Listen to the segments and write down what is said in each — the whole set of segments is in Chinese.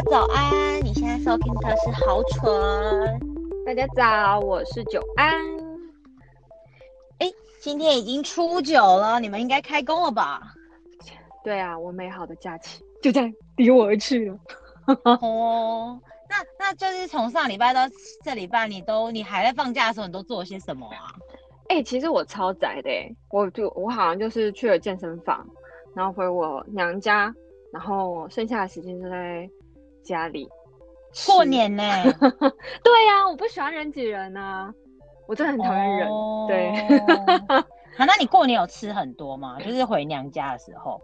家早安！你现在收听的是豪纯。大家早，我是九安。哎，今天已经初九了，你们应该开工了吧？对啊，我美好的假期就这样离我而去了。哦，那那就是从上礼拜到这礼拜，你都你还在放假的时候，你都做了些什么啊？哎，其实我超宅的，我就我好像就是去了健身房，然后回我娘家。然后剩下的时间就在家里过年呢。对呀、啊，我不喜欢人挤人啊，我真的很讨厌人。哦、对，好，那你过年有吃很多吗？就是回娘家的时候，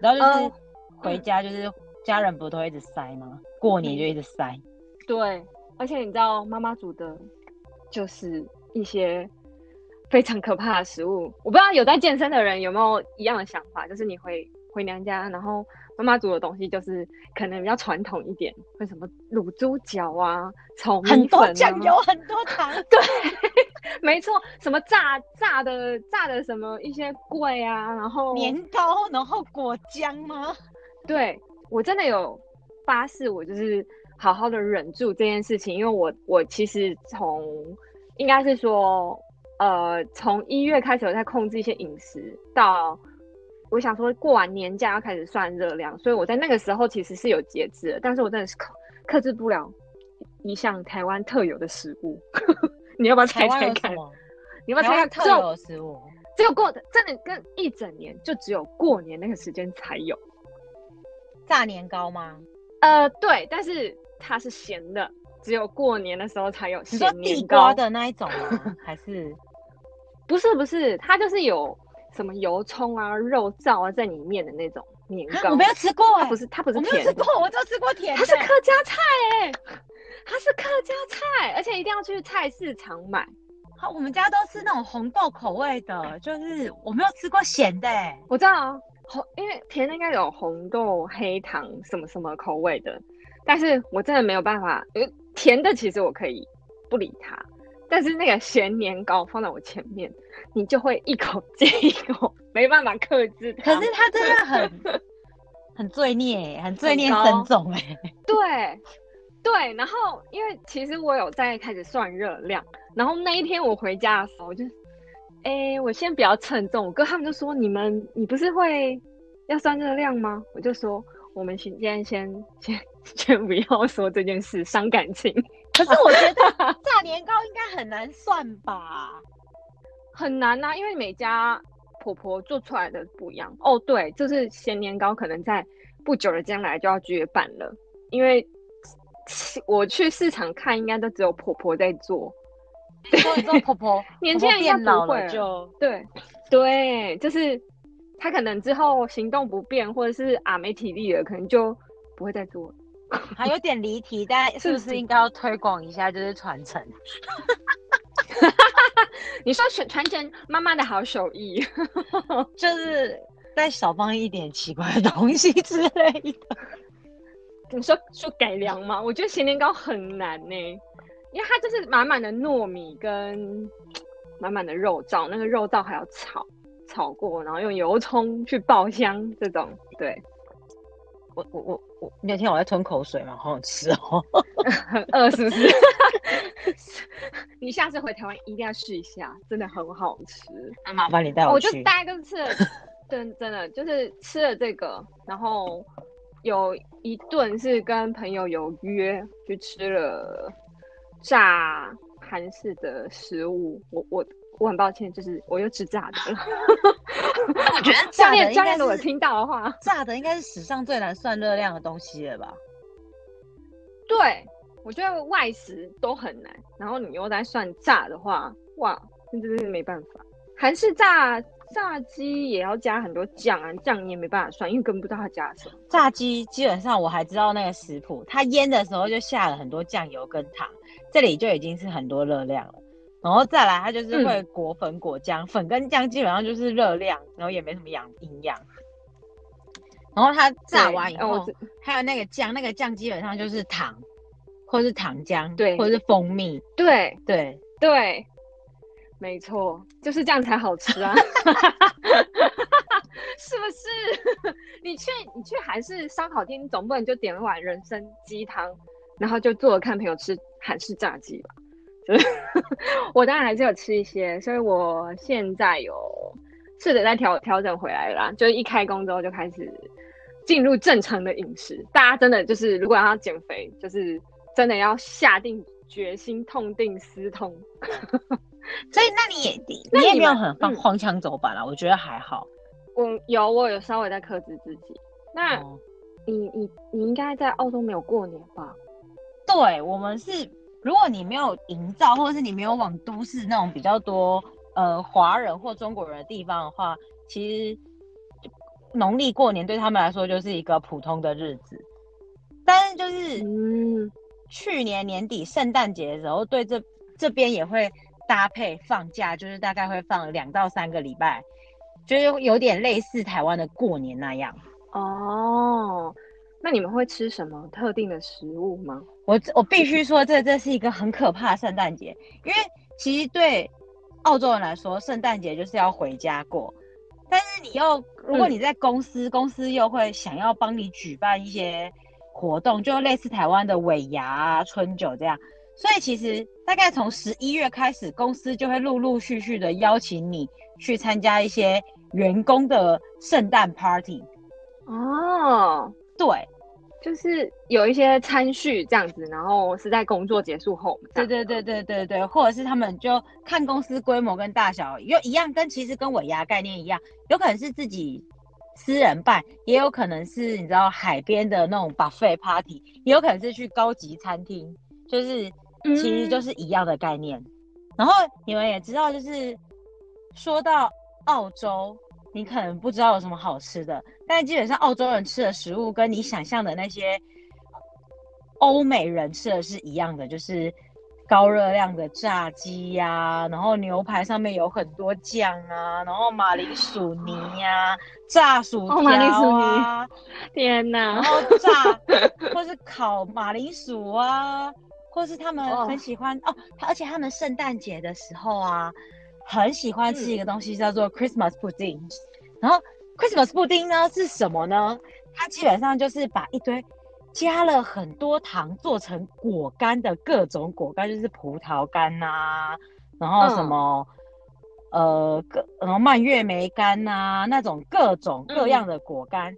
然后就是回家，就是家人不都会一直塞吗？过年就一直塞。对，而且你知道妈妈煮的，就是一些非常可怕的食物。我不知道有在健身的人有没有一样的想法，就是你回回娘家，然后。妈妈煮的东西就是可能比较传统一点，会什么卤猪脚啊、炒米粉啊，很多酱油，很多糖。对，没错，什么炸炸的炸的什么一些粿啊，然后年糕，然后果浆吗？对，我真的有发誓，我就是好好的忍住这件事情，因为我我其实从应该是说，呃，从一月开始我在控制一些饮食到。我想说，过完年假要开始算热量，所以我在那个时候其实是有节制的，但是我真的是克克制不了一项台湾特有的食物。你要不要猜猜看？你要不要猜猜特有的食物？只有过真的跟一整年就只有过年那个时间才有炸年糕吗？呃，对，但是它是咸的，只有过年的时候才有咸年糕。你说地瓜的那一种吗？还是 不是不是，它就是有。什么油葱啊、肉燥啊，在里面的那种年糕，我没有吃过、欸。它不是，它不是甜的。我没有吃过，我就吃过甜的。它是客家菜哎、欸，它是客家菜，而且一定要去菜市场买。好，我们家都是那种红豆口味的，就是我没有吃过咸的、欸。我知道啊，红，因为甜的应该有红豆、黑糖什么什么口味的，但是我真的没有办法，因为甜的其实我可以不理它。但是那个咸年糕放在我前面，你就会一口接一口，没办法克制。可是他真的很很罪孽，很罪孽深重哎。对对，然后因为其实我有在开始算热量，然后那一天我回家的时候，我就哎、欸，我先不要称重。我哥他们就说：“你们你不是会要算热量吗？”我就说：“我们今天先先 先不要说这件事，伤感情。”可是我觉得 炸年糕应该很难算吧？很难呐、啊，因为每家婆婆做出来的不一样。哦，对，就是咸年糕可能在不久的将来就要绝版了，因为我去市场看，应该都只有婆婆在做。婆婆 年轻人应该不会就对对，就是他可能之后行动不便，或者是啊没体力了，可能就不会再做了。还有点离题，但是不是应该要推广一下，就是传承？你说传传承妈妈的好手艺，就是再少放一点奇怪的东西之类的。你说说改良吗？我觉得咸年糕很难呢，因为它就是满满的糯米跟满满的肉燥，那个肉燥还要炒炒过，然后用油葱去爆香，这种对。我我我我，那天我在吞口水嘛，好好吃哦，很饿是不是？你下次回台湾一定要试一下，真的很好吃。那麻烦你带我去。我就大概都吃了，真真的就是吃了这个，然后有一顿是跟朋友有约去吃了炸韩式的食物，我我。我很抱歉，就是我又吃炸的了。我觉得 炸的，教练如果听到的话，炸的应该是史上最难算热量的东西了吧？对，我觉得外食都很难，然后你又在算炸的话，哇，那真是没办法。韩式炸炸鸡也要加很多酱啊，酱你也没办法算，因为根本不知道它加什么。炸鸡基本上我还知道那个食谱，它腌的时候就下了很多酱油跟糖，这里就已经是很多热量了。然后再来，它就是会裹粉裹浆，嗯、粉跟浆基本上就是热量，然后也没什么养营养。然后它炸完以后，还有那个酱，那个酱基本上就是糖，或是糖浆，对，或者是蜂蜜，对对对，没错，就是这样才好吃啊。是不是？你去你去韩式烧烤店，你总不能就点了碗人参鸡汤，然后就坐着看朋友吃韩式炸鸡吧？就 是我当然还是有吃一些，所以我现在有试着在调调整回来了啦。就是一开工之后就开始进入正常的饮食。大家真的就是如果要减肥，就是真的要下定决心，痛定思痛。所以那你也你，你也没有很放荒腔走板啦，嗯、我觉得还好。我有我有稍微在克制自己。那你、哦、你你应该在澳洲没有过年吧？对，我们是。如果你没有营造，或者是你没有往都市那种比较多呃华人或中国人的地方的话，其实农历过年对他们来说就是一个普通的日子。但是就是嗯，去年年底圣诞节的时候，对这这边也会搭配放假，就是大概会放两到三个礼拜，就是有点类似台湾的过年那样。哦。那你们会吃什么特定的食物吗？我我必须 说，这这是一个很可怕的圣诞节，因为其实对澳洲人来说，圣诞节就是要回家过。但是你又，如果你在公司，嗯、公司又会想要帮你举办一些活动，就类似台湾的尾牙啊、春酒这样。所以其实大概从十一月开始，公司就会陆陆续续的邀请你去参加一些员工的圣诞 party。哦，对。就是有一些餐序这样子，然后是在工作结束后。对对对对对对，或者是他们就看公司规模跟大小，又一样，跟其实跟尾牙概念一样，有可能是自己私人办，也有可能是你知道海边的那种 buffet party，也有可能是去高级餐厅，就是其实就是一样的概念。嗯、然后你们也知道，就是说到澳洲。你可能不知道有什么好吃的，但基本上澳洲人吃的食物跟你想象的那些欧美人吃的是一样的，就是高热量的炸鸡呀、啊，然后牛排上面有很多酱啊，然后马铃薯泥呀、啊，炸薯条啊，哦、马铃薯泥，天哪，然后炸 或是烤马铃薯啊，或是他们很喜欢哦，哦，而且他们圣诞节的时候啊。很喜欢吃一个东西叫做 Christmas pudding，嗯、然后 Christmas pudding 呢是什么呢？它基本上就是把一堆加了很多糖做成果干的各种果干，就是葡萄干呐、啊，然后什么、嗯、呃各然后蔓越莓干呐、啊，那种各种各样的果干、嗯、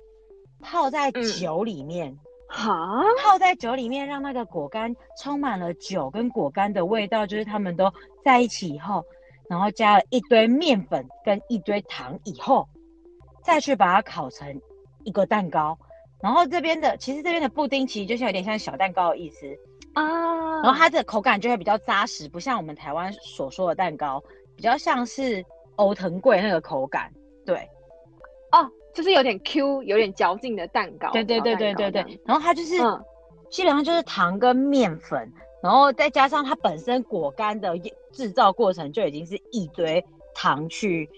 泡在酒里面，好、嗯，泡在酒里面让那个果干充满了酒跟果干的味道，就是他们都在一起以后。然后加了一堆面粉跟一堆糖以后，再去把它烤成一个蛋糕。然后这边的其实这边的布丁其实就是有点像小蛋糕的意思啊。然后它的口感就会比较扎实，不像我们台湾所说的蛋糕，比较像是欧藤贵那个口感。对，哦，就是有点 Q，有点嚼劲的蛋糕。对对对对对对。然后它就是、嗯、基本上就是糖跟面粉。然后再加上它本身果干的制造过程就已经是一堆糖去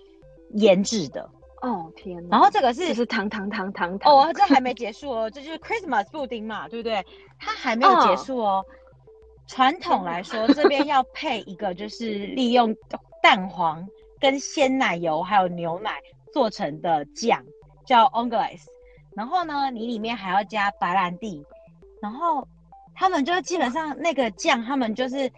腌制的哦天哪！然后这个是就是糖糖糖糖糖哦，这还没结束哦，这就是 Christmas 布丁嘛，对不对？它还没有结束哦。哦传统来说，这边要配一个就是利用蛋黄跟鲜奶油还有牛奶做成的酱，叫 Onglaze。然后呢，你里面还要加白兰地，然后。他们就是基本上那个酱，他们就是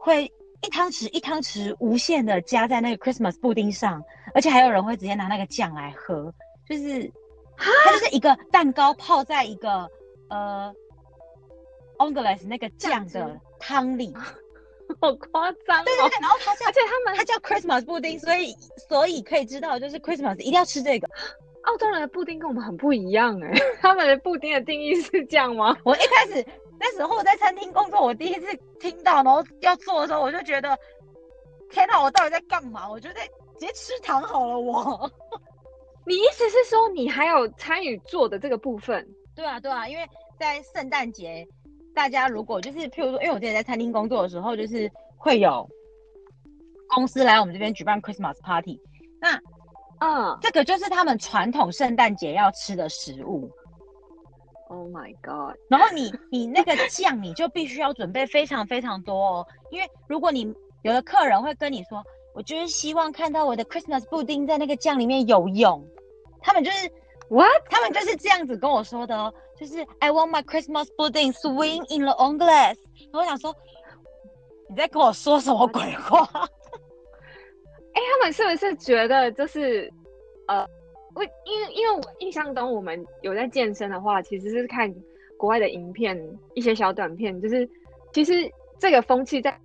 会一汤匙一汤匙无限的加在那个 Christmas 布丁上，而且还有人会直接拿那个酱来喝，就是它就是一个蛋糕泡在一个呃 Onglaze 那个酱的汤里，好夸张哦。对对对，然后它叫而且他们它叫 Christmas 布丁，所以所以可以知道就是 Christmas 一定要吃这个。澳洲人的布丁跟我们很不一样哎，他们的布丁的定义是这样吗？我一开始。那时候我在餐厅工作，我第一次听到，然后要做的时候，我就觉得，天哪，我到底在干嘛？我就在直接吃糖好了。我，你意思是说你还有参与做的这个部分？对啊，对啊，因为在圣诞节，大家如果就是譬如说，因为我之前在餐厅工作的时候，就是会有公司来我们这边举办 Christmas party，那，嗯，这个就是他们传统圣诞节要吃的食物。Oh my god！然后你你那个酱你就必须要准备非常非常多哦，因为如果你有的客人会跟你说，我就是希望看到我的 Christmas 布丁在那个酱里面游泳，他们就是 what？他们就是这样子跟我说的哦，就是 I want my Christmas pudding swing in the on glass。然后我想说，你在跟我说什么鬼话？哎、欸，他们是不是觉得就是呃，我因为因为我印象中我们有在健身的话，其实是看国外的影片，一些小短片，就是其实这个风气在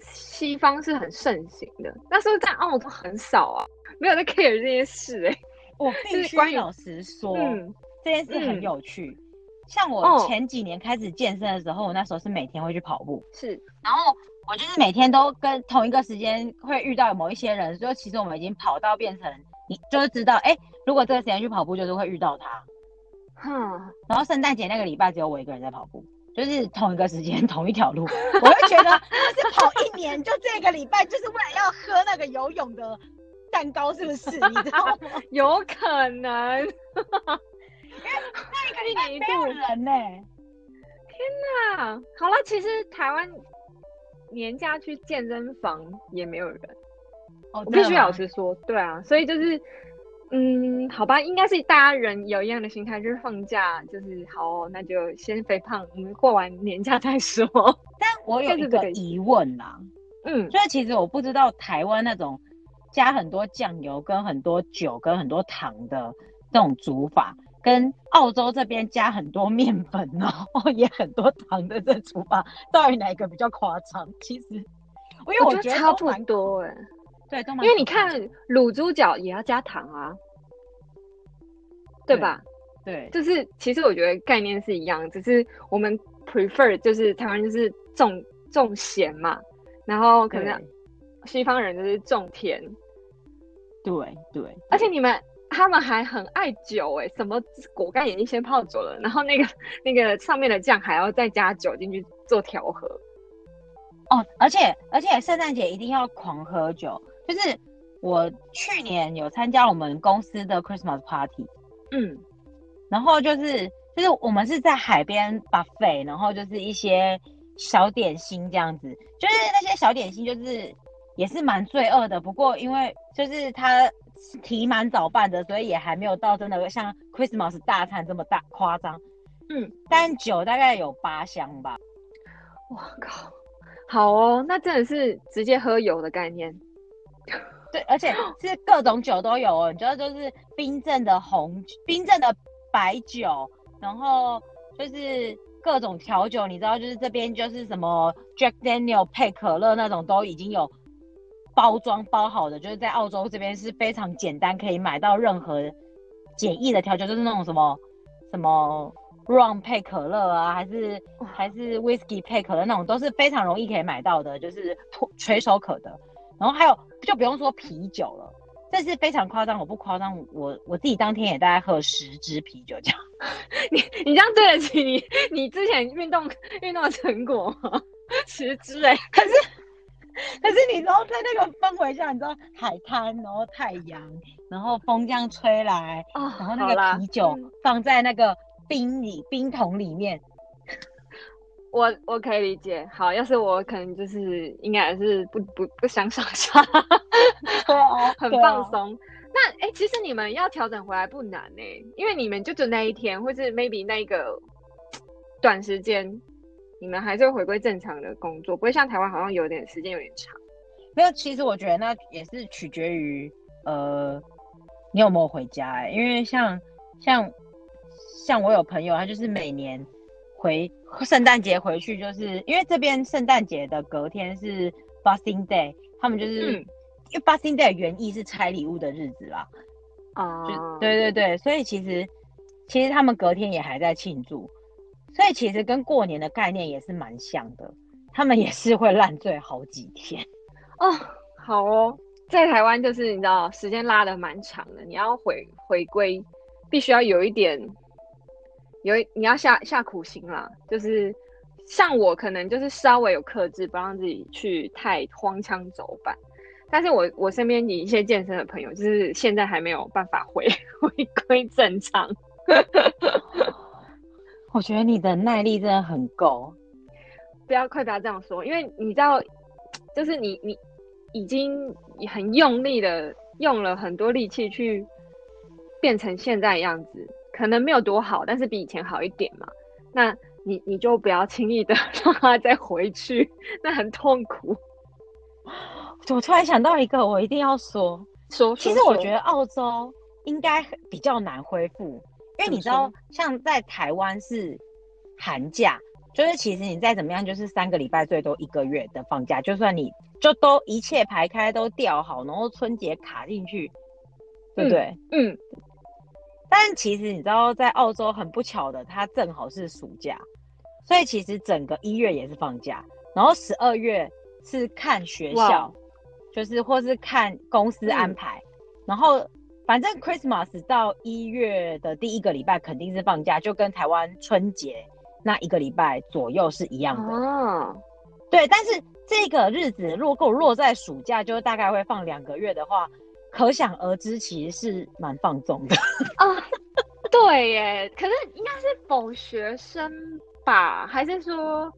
西方是很盛行的，但是在澳洲很少啊，没有在 care 这些事哎、欸。我必须老实说，嗯、这件事很有趣。嗯、像我前几年开始健身的时候，哦、我那时候是每天会去跑步，是，然后我就是每天都跟同一个时间会遇到某一些人，所以其实我们已经跑到变成你就是知道，哎、欸，如果这个时间去跑步，就是会遇到他。哼，然后圣诞节那个礼拜只有我一个人在跑步，就是同一个时间同一条路，我会觉得是跑一年就这个礼拜就是为了要喝那个游泳的。蛋糕是不是？你知道吗？有可能，因为那一年一度人呢、欸。天哪！好了，其实台湾年假去健身房也没有人。哦，我必须老实说，对啊，所以就是，嗯，好吧，应该是大家人有一样的心态，就是放假，就是好，那就先肥胖，我们过完年假再说。但我有一个疑问啦，嗯，所以其实我不知道台湾那种。加很多酱油、跟很多酒、跟很多糖的这种煮法，跟澳洲这边加很多面粉，然后也很多糖的这煮法，到底哪一个比较夸张？其实，因为我觉得差不多哎，对，都蛮。因为你看卤猪脚也要加糖啊，对吧？对，就是其实我觉得概念是一样，只是我们 prefer 就是台湾就是重重咸嘛，然后可能西方人就是重甜。对对，对，而且你们他们还很爱酒哎，什么果干已经先泡酒了，然后那个 那个上面的酱还要再加酒进去做调和。哦，而且而且圣诞节一定要狂喝酒，就是我去年有参加我们公司的 Christmas party，嗯，然后就是就是我们是在海边 buffet，然后就是一些小点心这样子，就是那些小点心就是。也是蛮罪恶的，不过因为就是他提蛮早办的，所以也还没有到真的像 Christmas 大餐这么大夸张。嗯，但酒大概有八箱吧。我靠，好哦，那真的是直接喝油的概念。对，而且 是各种酒都有哦，你知道就是冰镇的红、冰镇的白酒，然后就是各种调酒，你知道就是这边就是什么 Jack Daniel 配可乐那种都已经有。包装包好的，就是在澳洲这边是非常简单，可以买到任何简易的调酒，就是那种什么什么 rum 配可乐啊，还是还是 whisky 配可乐那种，都是非常容易可以买到的，就是垂手可得。然后还有就不用说啤酒了，这是非常夸张，我不夸张，我我自己当天也大概喝了十支啤酒这样。你你这样对得起你你之前运动运动的成果吗？十支哎，可是。可是你知道，在那个氛围下，你知道海滩，然后太阳，然后风这样吹来，哦、然后那个啤酒放在那个冰里、嗯、冰桶里面，我我可以理解。好，要是我可能就是应该还是不不不想上下，对啊，很放松。啊、那哎、欸，其实你们要调整回来不难呢、欸，因为你们就只那一天，或是 maybe 那个短时间。你们还是会回归正常的工作，不会像台湾好像有点时间有点长。没有，其实我觉得那也是取决于呃你有没有回家因为像像像我有朋友，他就是每年回圣诞节回去，就是因为这边圣诞节的隔天是 Boxing Day，他们就是、嗯、因为 Boxing Day 原意是拆礼物的日子啦。啊、uh，对对对，所以其实其实他们隔天也还在庆祝。所以其实跟过年的概念也是蛮像的，他们也是会烂醉好几天 哦。好哦，在台湾就是你知道时间拉的蛮长的，你要回回归，必须要有一点，有你要下下苦心啦。就是像我可能就是稍微有克制，不让自己去太荒腔走板。但是我我身边有一些健身的朋友，就是现在还没有办法回回归正常。我觉得你的耐力真的很够，不要快不要这样说，因为你知道，就是你你已经很用力的用了很多力气去变成现在的样子，可能没有多好，但是比以前好一点嘛。那你你就不要轻易的 让他再回去，那很痛苦。我突然想到一个，我一定要说说，其实我觉得澳洲应该比较难恢复，因为你知道，像在台湾是寒假，就是其实你再怎么样，就是三个礼拜最多一个月的放假，就算你就都一切排开都调好，然后春节卡进去，对不对？嗯。嗯，但其实你知道，在澳洲很不巧的，它正好是暑假，所以其实整个一月也是放假，然后十二月是看学校。就是或是看公司安排，嗯、然后反正 Christmas 到一月的第一个礼拜肯定是放假，就跟台湾春节那一个礼拜左右是一样的。啊，对，但是这个日子如果落在暑假，就大概会放两个月的话，可想而知，其实是蛮放纵的。啊，对耶，可是应该是否学生吧，还是说？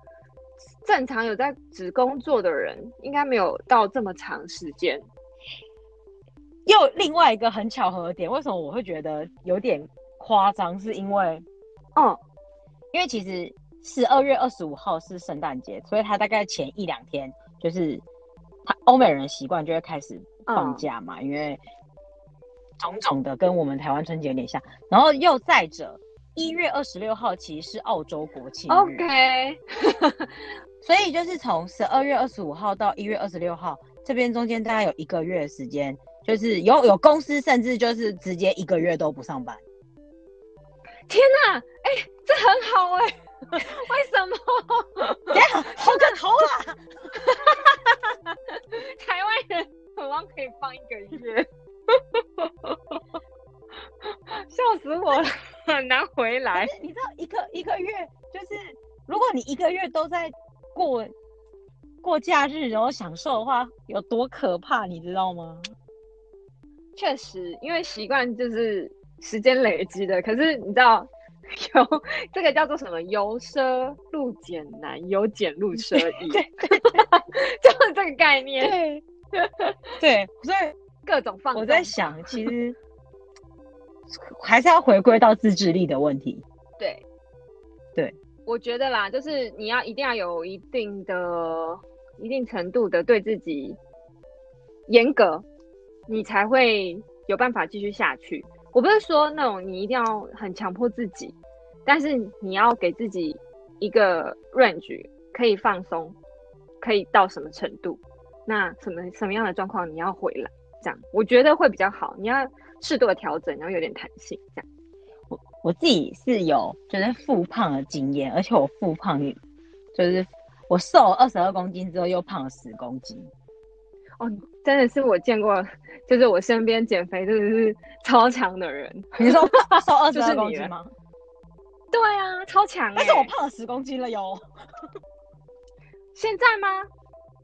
正常有在职工作的人，应该没有到这么长时间。又另外一个很巧合的点，为什么我会觉得有点夸张？是因为，嗯，因为其实十二月二十五号是圣诞节，所以他大概前一两天，就是他欧美人习惯就会开始放假嘛，嗯、因为种种的跟我们台湾春节有点像。然后又再者，一月二十六号其实是澳洲国庆。OK。所以就是从十二月二十五号到一月二十六号，这边中间大概有一个月的时间，就是有有公司甚至就是直接一个月都不上班。天哪，哎、欸，这很好哎、欸，为什么？好个头啊！台湾人渴望可以放一个月，笑死我了，很难回来。你知道一个一个月就是，如果你一个月都在。过过假日，然后享受的话有多可怕，你知道吗？确实，因为习惯就是时间累积的。可是你知道，有这个叫做什么？由奢入俭难，由俭入奢易，就是这个概念。对，对，所以各种放。我在想，其实还是要回归到自制力的问题。对，对。我觉得啦，就是你要一定要有一定的、一定程度的对自己严格，你才会有办法继续下去。我不是说那种你一定要很强迫自己，但是你要给自己一个 range，可以放松，可以到什么程度，那什么什么样的状况你要回来，这样我觉得会比较好。你要适度的调整，然后有点弹性，这样。我我自己是有就是复胖的经验，而且我复胖，就是我瘦了二十二公斤之后又胖了十公斤。哦，真的是我见过，就是我身边减肥真的是 超强的人。你说 瘦二十二公斤吗？对啊，超强。但是我胖了十公斤了哟。现在吗？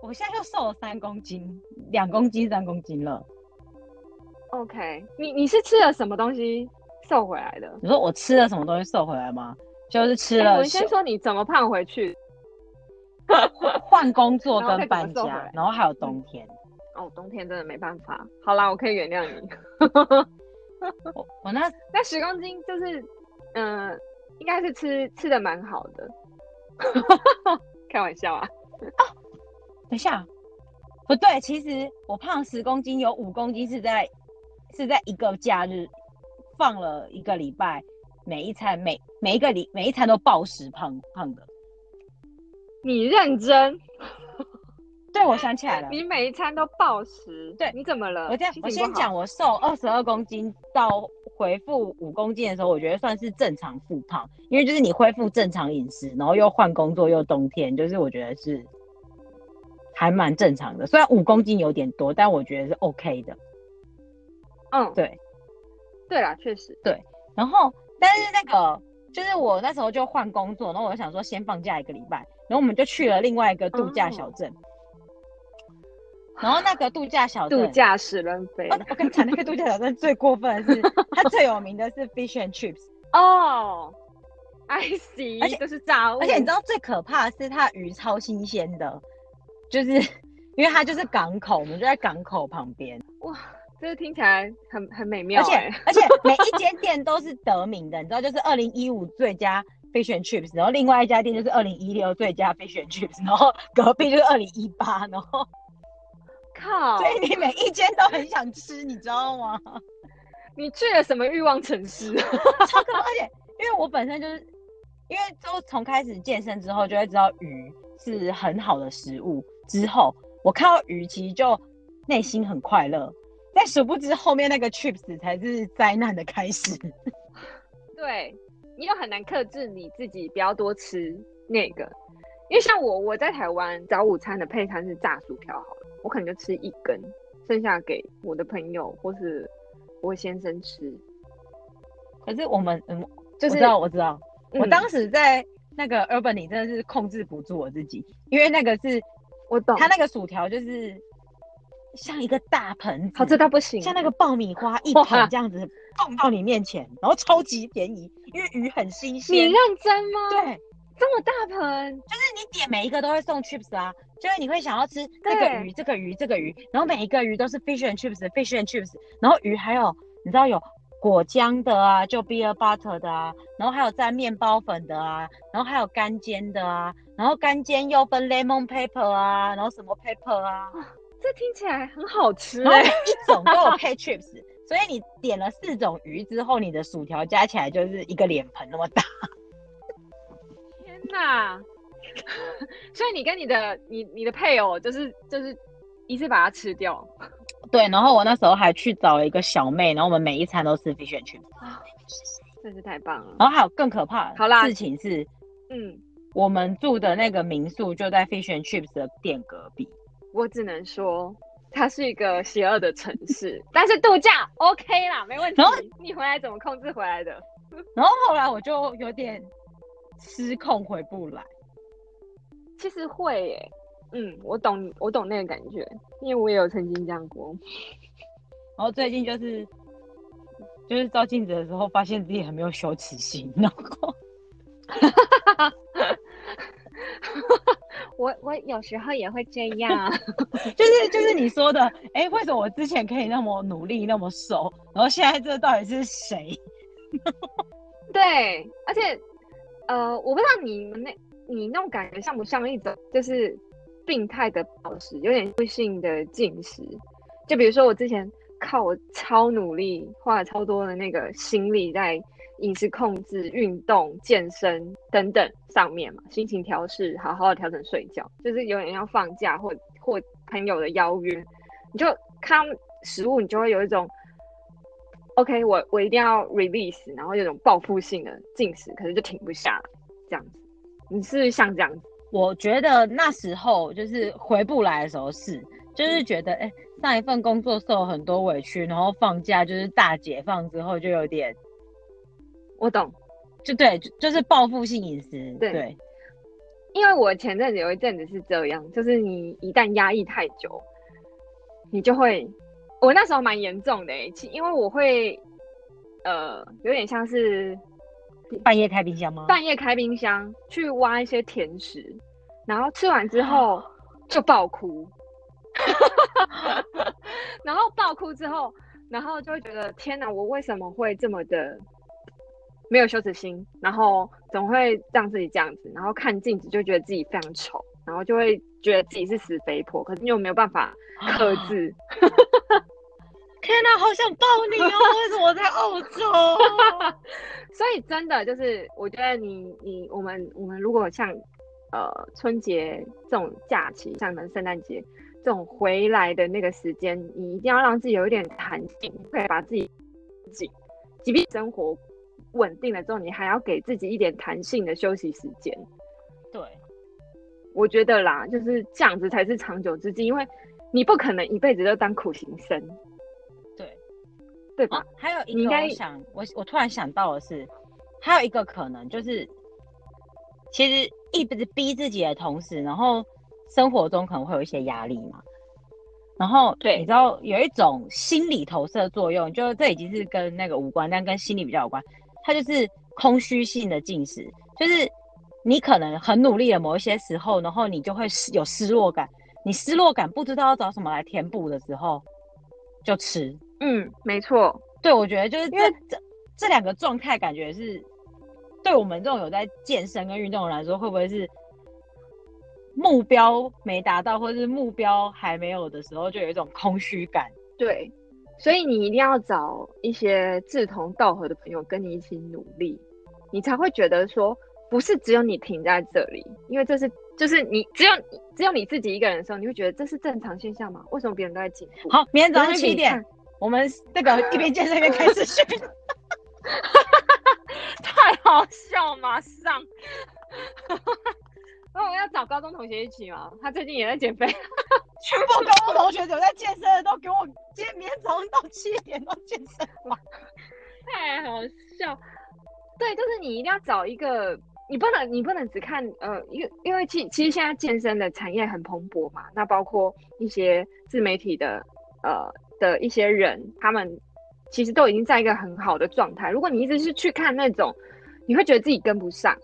我现在又瘦了三公斤，两公斤三公斤了。OK，你你是吃了什么东西？瘦回来的？你说我吃了什么东西瘦回来吗？就是吃了。我先说你怎么胖回去？换工作跟搬家，然后还有冬天。哦，冬天真的没办法。好啦，我可以原谅你。我我那 那十公斤就是，嗯、呃，应该是吃吃的蛮好的。开玩笑啊！哦，等一下，不对，其实我胖十公斤，有五公斤是在是在一个假日。放了一个礼拜，每一餐每每一个礼每一餐都暴食胖胖的。你认真？对，我想起来了，你每一餐都暴食。对，你怎么了？我这样，我先讲，我瘦二十二公斤到恢复五公斤的时候，我觉得算是正常复胖，因为就是你恢复正常饮食，然后又换工作又冬天，就是我觉得是还蛮正常的。虽然五公斤有点多，但我觉得是 OK 的。嗯，对。对啦，确实对。然后，但是那个就是我那时候就换工作，然后我就想说先放假一个礼拜，然后我们就去了另外一个度假小镇。哦、然后那个度假小镇，度假使人飞。我跟你讲，那个度假小镇最过分的是，它最有名的是 fish and chips。哦，I see，而且就是炸物。而且你知道最可怕的是，它鱼超新鲜的，就是因为它就是港口，我们就在港口旁边。哇！这听起来很很美妙，而且而 且每一间店都是得名的，你知道，就是二零一五最佳 fish and chips，然后另外一家店就是二零一六最佳 fish and chips，然后隔壁就是二零一八，然后 靠，所以你每一间都很想吃，你知道吗？你去了什么欲望城市？超可怕！而且因为我本身就是，因为都从开始健身之后就会知道鱼是很好的食物，之后我看到鱼其实就内心很快乐。但殊不知后面那个 chips 才是灾难的开始。对，你又很难克制你自己不要多吃那个，因为像我，我在台湾早午餐的配餐是炸薯条好了，我可能就吃一根，剩下给我的朋友或是我先生吃。可是我们，嗯，就是我知道，我知道，嗯、我当时在那个 Urban，你真的是控制不住我自己，因为那个是，我懂，他那个薯条就是。像一个大盆子，好吃到不行，像那个爆米花一盆这样子放到你面前，然后超级便宜，因为鱼很新鲜。你认真吗？对，这么大盆，就是你点每一个都会送 chips 啊，就是你会想要吃这个鱼、这个鱼、这个鱼，然后每一个鱼都是 fish and chips，fish and chips，然后鱼还有你知道有果浆的啊，就 beer butter 的啊，然后还有沾面包粉的啊，然后还有干煎的啊，然后干煎又分 lemon pepper 啊，然后什么 pepper 啊。这听起来很好吃，然后一种都有配 chips，所以你点了四种鱼之后，你的薯条加起来就是一个脸盆那么大。天哪！所以你跟你的你你的配偶就是就是一次把它吃掉。对，然后我那时候还去找了一个小妹，然后我们每一餐都吃 fish and chips。啊，真是太棒了。然后还有更可怕的事情是，嗯，我们住的那个民宿就在 fish and chips 的店隔壁。我只能说，它是一个邪恶的城市，但是度假 OK 啦，没问题。然后你回来怎么控制回来的？然后后来我就有点失控，回不来。其实会耶，嗯，我懂，我懂那个感觉，因为我也有曾经这样过。然后最近就是，就是照镜子的时候，发现自己很没有羞耻心，然后。我我有时候也会这样，就是就是你说的，哎、欸，为什么我之前可以那么努力那么瘦，然后现在这到底是谁？对，而且呃，我不知道你们那你那种感觉像不像一种就是病态的暴食，有点不幸的进食。就比如说我之前靠我超努力，花了超多的那个心力在。饮食控制、运动、健身等等上面嘛，心情调试，好好的调整睡觉，就是有点要放假或或朋友的邀约，你就看食物，你就会有一种，OK，我我一定要 release，然后有种报复性的进食，可是就停不下来，这样子。你是不是像这样子？我觉得那时候就是回不来的时候是，就是觉得哎、欸，上一份工作受了很多委屈，然后放假就是大解放之后就有点。我懂，就对，就就是报复性饮食。对，对，因为我前阵子有一阵子是这样，就是你一旦压抑太久，你就会，我那时候蛮严重的诶，因为我会，呃，有点像是半夜开冰箱吗？半夜开冰箱去挖一些甜食，然后吃完之后就爆哭，然后爆哭之后，然后就会觉得天哪，我为什么会这么的？没有羞耻心，然后总会让自己这样子，然后看镜子就觉得自己非常丑，然后就会觉得自己是死肥婆，可是你又没有办法克制。天哪，好想抱你哦！为什么我在澳洲？所以真的就是，我觉得你你我们我们如果像呃春节这种假期，像你们圣诞节这种回来的那个时间，你一定要让自己有一点弹性，不可以把自己紧，即便生活。稳定了之后，你还要给自己一点弹性的休息时间。对，我觉得啦，就是这样子才是长久之计，因为你不可能一辈子都当苦行僧。对，吧？哦，还有一个我想，我我突然想到的是，还有一个可能就是，其实一直逼自己的同时，然后生活中可能会有一些压力嘛。然后，对，你知道有一种心理投射作用，就这已经是跟那个无关，但跟心理比较有关。它就是空虚性的进食，就是你可能很努力的某一些时候，然后你就会失有失落感。你失落感不知道要找什么来填补的时候，就吃。嗯，没错。对，我觉得就是因为这这两个状态，感觉是对我们这种有在健身跟运动的人来说，会不会是目标没达到，或者是目标还没有的时候，就有一种空虚感？对，所以你一定要找一些志同道合的朋友跟你一起努力，你才会觉得说，不是只有你停在这里，因为这是就是你只有只有你自己一个人的时候，你会觉得这是正常现象吗？为什么别人都在进步？好，明天早上七点。我们那个一边健身一边开始训，太好笑！马上，那我要找高中同学一起吗？他最近也在减肥。全部高中同学有在健身的都给我，今天明天早上到七点都健身完？太好笑！对，就是你一定要找一个，你不能你不能只看呃，因因为其其实现在健身的产业很蓬勃嘛，那包括一些自媒体的呃。的一些人，他们其实都已经在一个很好的状态。如果你一直是去看那种，你会觉得自己跟不上，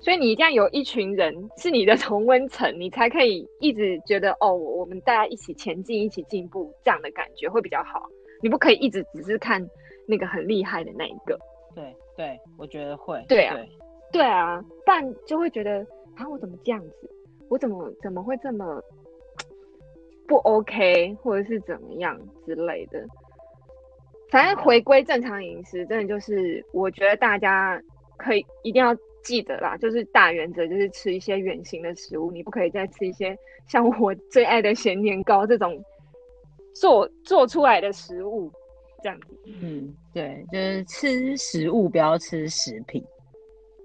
所以你一定要有一群人是你的同温层，你才可以一直觉得哦，我们大家一起前进，一起进步，这样的感觉会比较好。你不可以一直只是看那个很厉害的那一个。对对，我觉得会。对啊，对，对啊，不然就会觉得啊，我怎么这样子？我怎么怎么会这么？不 OK，或者是怎么样之类的，反正回归正常饮食，真的就是我觉得大家可以一定要记得啦，就是大原则就是吃一些原形的食物，你不可以再吃一些像我最爱的咸年糕这种做做出来的食物这样子。嗯，对，就是吃食物，不要吃食品。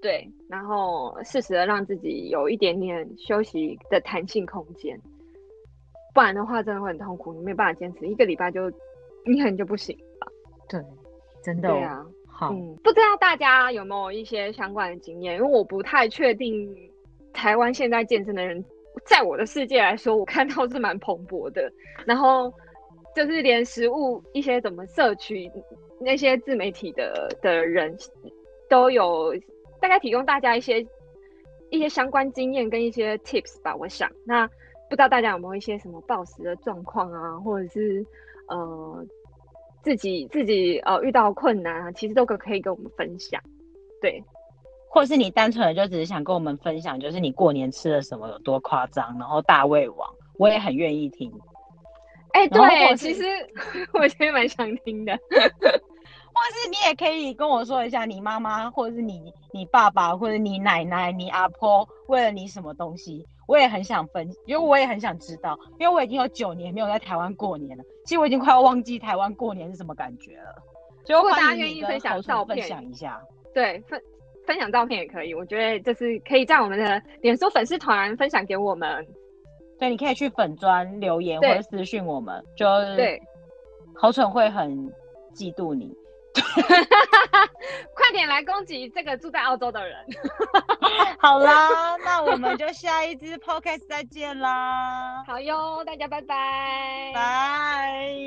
对，然后适时的让自己有一点点休息的弹性空间。不然的话，真的会很痛苦，你没办法坚持一个礼拜就，你可能就不行了。对，真的、哦。对啊，好，嗯，不知道大家有没有一些相关的经验？因为我不太确定台湾现在健身的人，在我的世界来说，我看到是蛮蓬勃的。然后就是连食物一些怎么摄取，那些自媒体的的人都有大概提供大家一些一些相关经验跟一些 tips 吧。我想那。不知道大家有没有一些什么暴食的状况啊，或者是呃自己自己呃遇到困难啊，其实都可可以跟我们分享，对，或是你单纯的就只是想跟我们分享，就是你过年吃了什么有多夸张，然后大胃王，我也很愿意听。哎、欸，对，其实 我其实蛮想听的。或是你也可以跟我说一下，你妈妈，或者是你你爸爸，或者你奶奶、你阿婆为了你什么东西，我也很想分，因为我也很想知道，因为我已经有九年没有在台湾过年了，其实我已经快要忘记台湾过年是什么感觉了。如果大家愿意分享照片，分享一下，对，分分享照片也可以，我觉得就是可以在我们的脸书粉丝团分享给我们。对，你可以去粉专留言或者私讯我们，就对，好蠢会很嫉妒你。快点来攻击这个住在澳洲的人！好啦，那我们就下一支 podcast 再见啦！好哟，大家拜拜，拜。